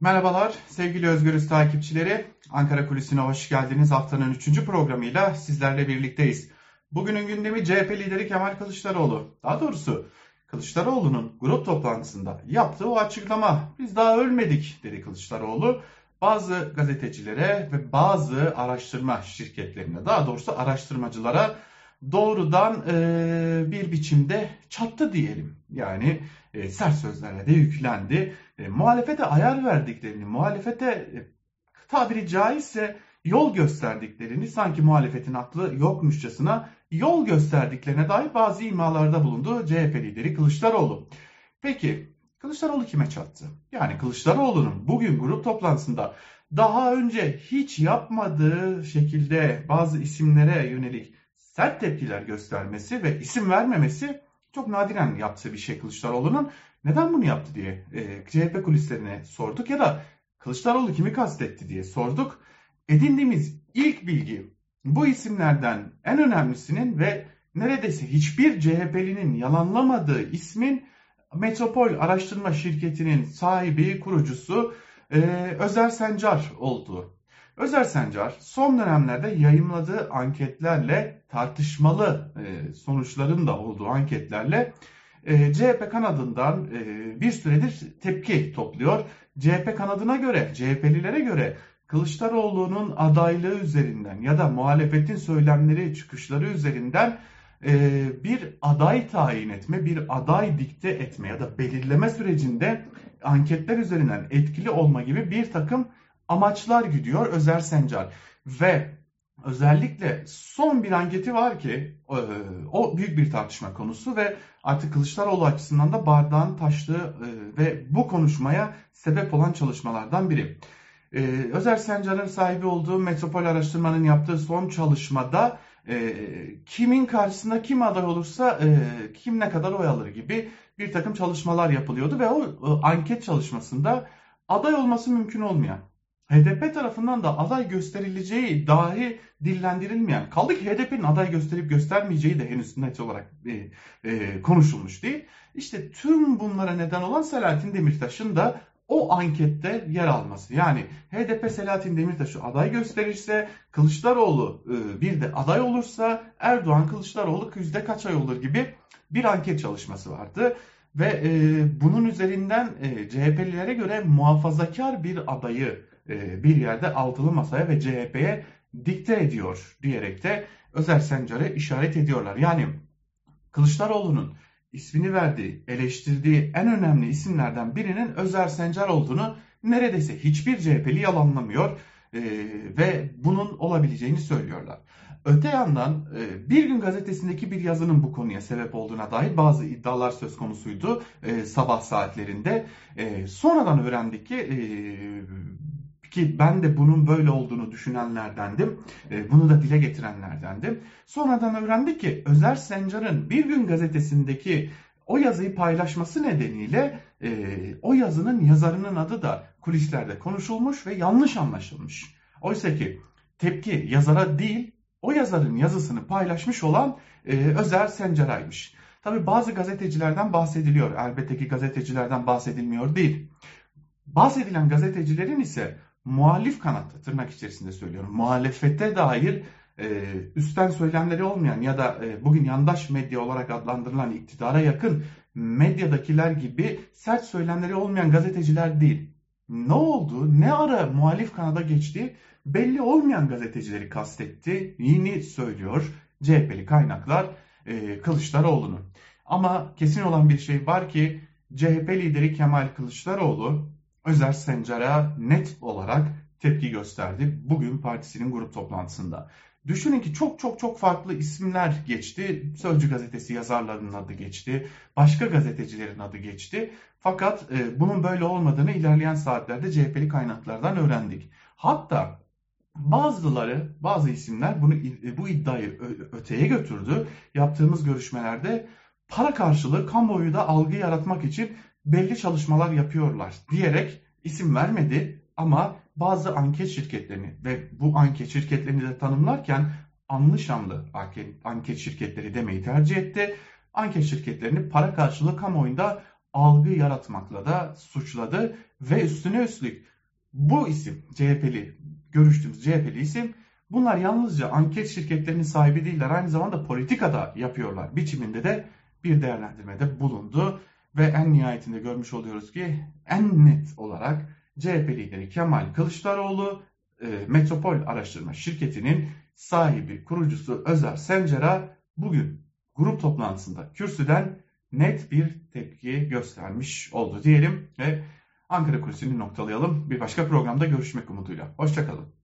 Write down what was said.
Merhabalar sevgili Özgürüz takipçileri. Ankara Kulisi'ne hoş geldiniz. Haftanın 3. programıyla sizlerle birlikteyiz. Bugünün gündemi CHP lideri Kemal Kılıçdaroğlu. Daha doğrusu Kılıçdaroğlu'nun grup toplantısında yaptığı o açıklama. Biz daha ölmedik dedi Kılıçdaroğlu. Bazı gazetecilere ve bazı araştırma şirketlerine daha doğrusu araştırmacılara doğrudan e, bir biçimde çattı diyelim. Yani e, sert sözlerle de yüklendi. E, muhalefete ayar verdiklerini, muhalefete e, tabiri caizse yol gösterdiklerini sanki muhalefetin aklı yokmuşçasına yol gösterdiklerine dair bazı imalarda bulundu CHP lideri Kılıçdaroğlu. Peki Kılıçdaroğlu kime çattı? Yani Kılıçdaroğlu'nun bugün grup toplantısında daha önce hiç yapmadığı şekilde bazı isimlere yönelik sert tepkiler göstermesi ve isim vermemesi çok nadiren yaptığı bir şey Kılıçdaroğlu'nun. Neden bunu yaptı diye e, CHP kulislerine sorduk ya da Kılıçdaroğlu kimi kastetti diye sorduk. Edindiğimiz ilk bilgi bu isimlerden en önemlisinin ve neredeyse hiçbir CHP'linin yalanlamadığı ismin Metropol Araştırma Şirketi'nin sahibi, kurucusu e, Özer Sencar olduğu. Özer Sencar son dönemlerde yayımladığı anketlerle tartışmalı e, sonuçların da olduğu anketlerle e, CHP kanadından e, bir süredir tepki topluyor. CHP kanadına göre, CHP'lilere göre Kılıçdaroğlu'nun adaylığı üzerinden ya da muhalefetin söylemleri, çıkışları üzerinden bir aday tayin etme, bir aday dikte etme ya da belirleme sürecinde anketler üzerinden etkili olma gibi bir takım amaçlar gidiyor Özer Sencar. Ve özellikle son bir anketi var ki e, o büyük bir tartışma konusu ve artık Kılıçdaroğlu açısından da bardağın taştığı e, ve bu konuşmaya sebep olan çalışmalardan biri. E, Özer Sencar'ın sahibi olduğu Metropol Araştırma'nın yaptığı son çalışmada kimin karşısında kim aday olursa kim ne kadar oy alır gibi bir takım çalışmalar yapılıyordu ve o anket çalışmasında aday olması mümkün olmayan HDP tarafından da aday gösterileceği dahi dillendirilmeyen, kaldı ki HDP'nin aday gösterip göstermeyeceği de henüz net olarak e, e, konuşulmuş değil. İşte tüm bunlara neden olan Selahattin Demirtaş'ın da o ankette yer alması. Yani HDP Selahattin Demirtaş'ı aday gösterirse, Kılıçdaroğlu e, bir de aday olursa Erdoğan Kılıçdaroğlu yüzde kaç ay olur gibi bir anket çalışması vardı. Ve e, bunun üzerinden e, CHP'lilere göre muhafazakar bir adayı e, bir yerde altılı masaya ve CHP'ye dikte ediyor diyerek de Özer Sencar'ı işaret ediyorlar. Yani Kılıçdaroğlu'nun ismini verdiği, eleştirdiği en önemli isimlerden birinin Özer Sencar olduğunu neredeyse hiçbir CHP'li yalanlamıyor e, ve bunun olabileceğini söylüyorlar. Öte yandan e, Bir Gün Gazetesi'ndeki bir yazının bu konuya sebep olduğuna dair bazı iddialar söz konusuydu sabah saatlerinde. Sonradan öğrendik ki ki ben de bunun böyle olduğunu düşünenlerdendim. E, bunu da dile getirenlerdendim. Sonradan öğrendik ki Özer Sencar'ın Bir Gün gazetesindeki o yazıyı paylaşması nedeniyle e, o yazının yazarının adı da kulislerde konuşulmuş ve yanlış anlaşılmış. Oysa ki tepki yazara değil o yazarın yazısını paylaşmış olan e, Özer Sencar'aymış. Tabi bazı gazetecilerden bahsediliyor. Elbette ki gazetecilerden bahsedilmiyor değil. Bahsedilen gazetecilerin ise muhalif kanatta tırnak içerisinde söylüyorum muhalefete dair e, üstten söylemleri olmayan ya da e, bugün yandaş medya olarak adlandırılan iktidara yakın medyadakiler gibi sert söylemleri olmayan gazeteciler değil. Ne oldu? Ne ara muhalif kanada geçti? Belli olmayan gazetecileri kastetti. Yeni söylüyor CHP'li kaynaklar e, Kılıçdaroğlu'nu. Ama kesin olan bir şey var ki CHP lideri Kemal Kılıçdaroğlu Özer Sencar'a net olarak tepki gösterdi bugün partisinin grup toplantısında. Düşünün ki çok çok çok farklı isimler geçti. Sözcü gazetesi yazarlarının adı geçti. Başka gazetecilerin adı geçti. Fakat e, bunun böyle olmadığını ilerleyen saatlerde CHP'li kaynaklardan öğrendik. Hatta bazıları, bazı isimler bunu bu iddiayı öteye götürdü. Yaptığımız görüşmelerde para karşılığı kamuoyu da algı yaratmak için belli çalışmalar yapıyorlar diyerek isim vermedi ama bazı anket şirketlerini ve bu anket şirketlerini de tanımlarken anlı şanlı anket şirketleri demeyi tercih etti. Anket şirketlerini para karşılığı kamuoyunda algı yaratmakla da suçladı ve üstüne üstlük bu isim CHP'li görüştüğümüz CHP'li isim bunlar yalnızca anket şirketlerinin sahibi değiller aynı zamanda politikada yapıyorlar biçiminde de bir değerlendirmede bulundu ve en nihayetinde görmüş oluyoruz ki en net olarak CHP lideri Kemal Kılıçdaroğlu e, Metropol Araştırma Şirketi'nin sahibi, kurucusu Özer Sencer'a bugün grup toplantısında kürsüden net bir tepki göstermiş oldu diyelim ve Ankara Kulisi'ni noktalayalım. Bir başka programda görüşmek umuduyla. Hoşçakalın.